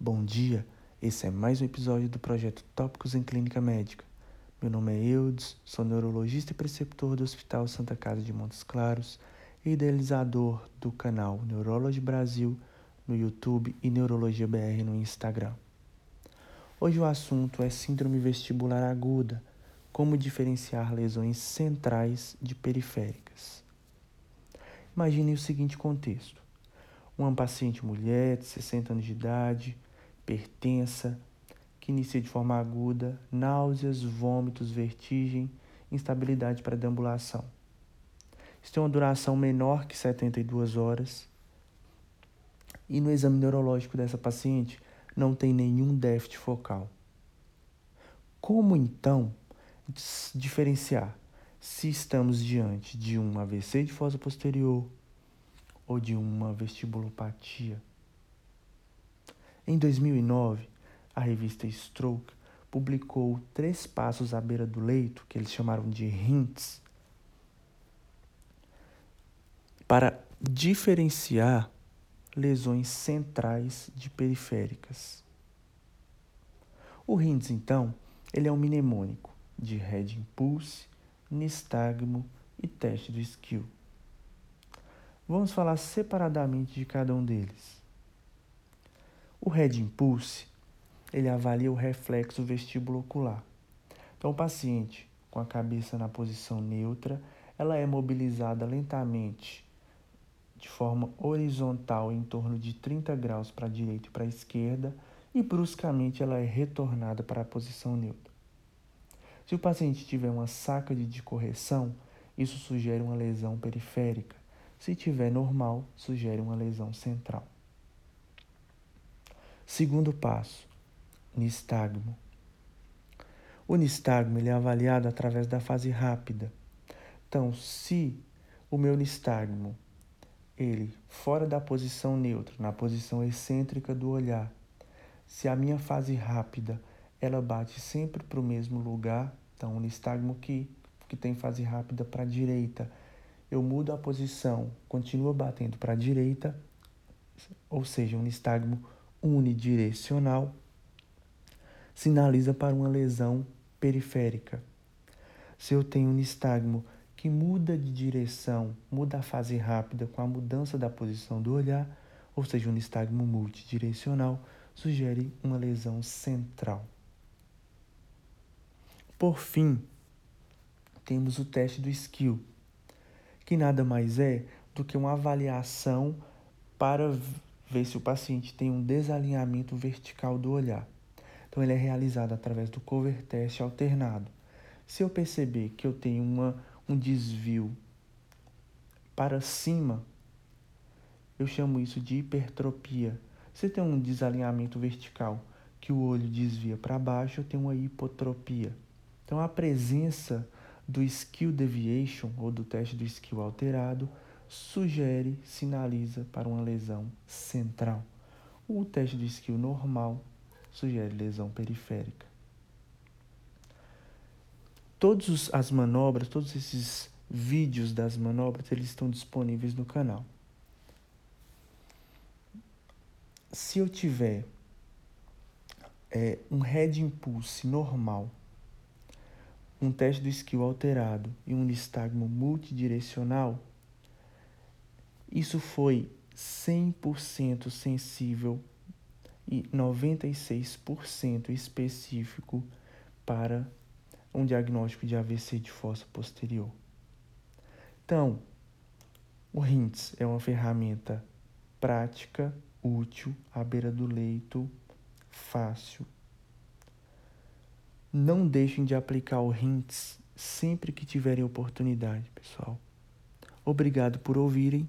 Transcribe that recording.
Bom dia, esse é mais um episódio do projeto Tópicos em Clínica Médica. Meu nome é Eudes, sou neurologista e preceptor do Hospital Santa Casa de Montes Claros e idealizador do canal Neurology Brasil no YouTube e Neurologia BR no Instagram. Hoje o assunto é Síndrome Vestibular Aguda, como diferenciar lesões centrais de periféricas. Imagine o seguinte contexto. Uma paciente mulher de 60 anos de idade, hipertensa, que inicia de forma aguda, náuseas, vômitos, vertigem, instabilidade para deambulação. Isso tem uma duração menor que 72 horas. E no exame neurológico dessa paciente não tem nenhum déficit focal. Como então diferenciar se estamos diante de um AVC de fossa posterior ou de uma vestibulopatia? Em 2009, a revista Stroke publicou três passos à beira do leito, que eles chamaram de hints, para diferenciar lesões centrais de periféricas. O HINTS, então, ele é um mnemônico de Red Impulse, nistagmo e teste do skill. Vamos falar separadamente de cada um deles. O Red Impulse, ele avalia o reflexo vestíbulo ocular. Então, o paciente com a cabeça na posição neutra, ela é mobilizada lentamente de forma horizontal em torno de 30 graus para a direita e para a esquerda e bruscamente ela é retornada para a posição neutra. Se o paciente tiver uma saca de correção, isso sugere uma lesão periférica. Se tiver normal, sugere uma lesão central. Segundo passo, nistagmo. O nistagmo ele é avaliado através da fase rápida. Então, se o meu nistagmo ele fora da posição neutra, na posição excêntrica do olhar, se a minha fase rápida ela bate sempre para o mesmo lugar, então o nistagmo que, que tem fase rápida para a direita, eu mudo a posição, continua batendo para a direita, ou seja, um nistagmo unidirecional sinaliza para uma lesão periférica. Se eu tenho um nistagmo que muda de direção, muda a fase rápida com a mudança da posição do olhar, ou seja, um nistagmo multidirecional, sugere uma lesão central. Por fim, temos o teste do skill, que nada mais é do que uma avaliação para ver se o paciente tem um desalinhamento vertical do olhar. Então, ele é realizado através do cover test alternado. Se eu perceber que eu tenho uma, um desvio para cima, eu chamo isso de hipertropia. Se tem um desalinhamento vertical que o olho desvia para baixo, eu tenho uma hipotropia. Então, a presença do skill deviation ou do teste do skill alterado sugere, sinaliza para uma lesão central. O teste de skill normal sugere lesão periférica. Todas as manobras, todos esses vídeos das manobras, eles estão disponíveis no canal. Se eu tiver é, um head impulse normal, um teste do skill alterado e um nistagmo multidirecional, isso foi 100% sensível e 96% específico para um diagnóstico de AVC de fossa posterior. Então, o RINTS é uma ferramenta prática, útil, à beira do leito, fácil. Não deixem de aplicar o RINTS sempre que tiverem oportunidade, pessoal. Obrigado por ouvirem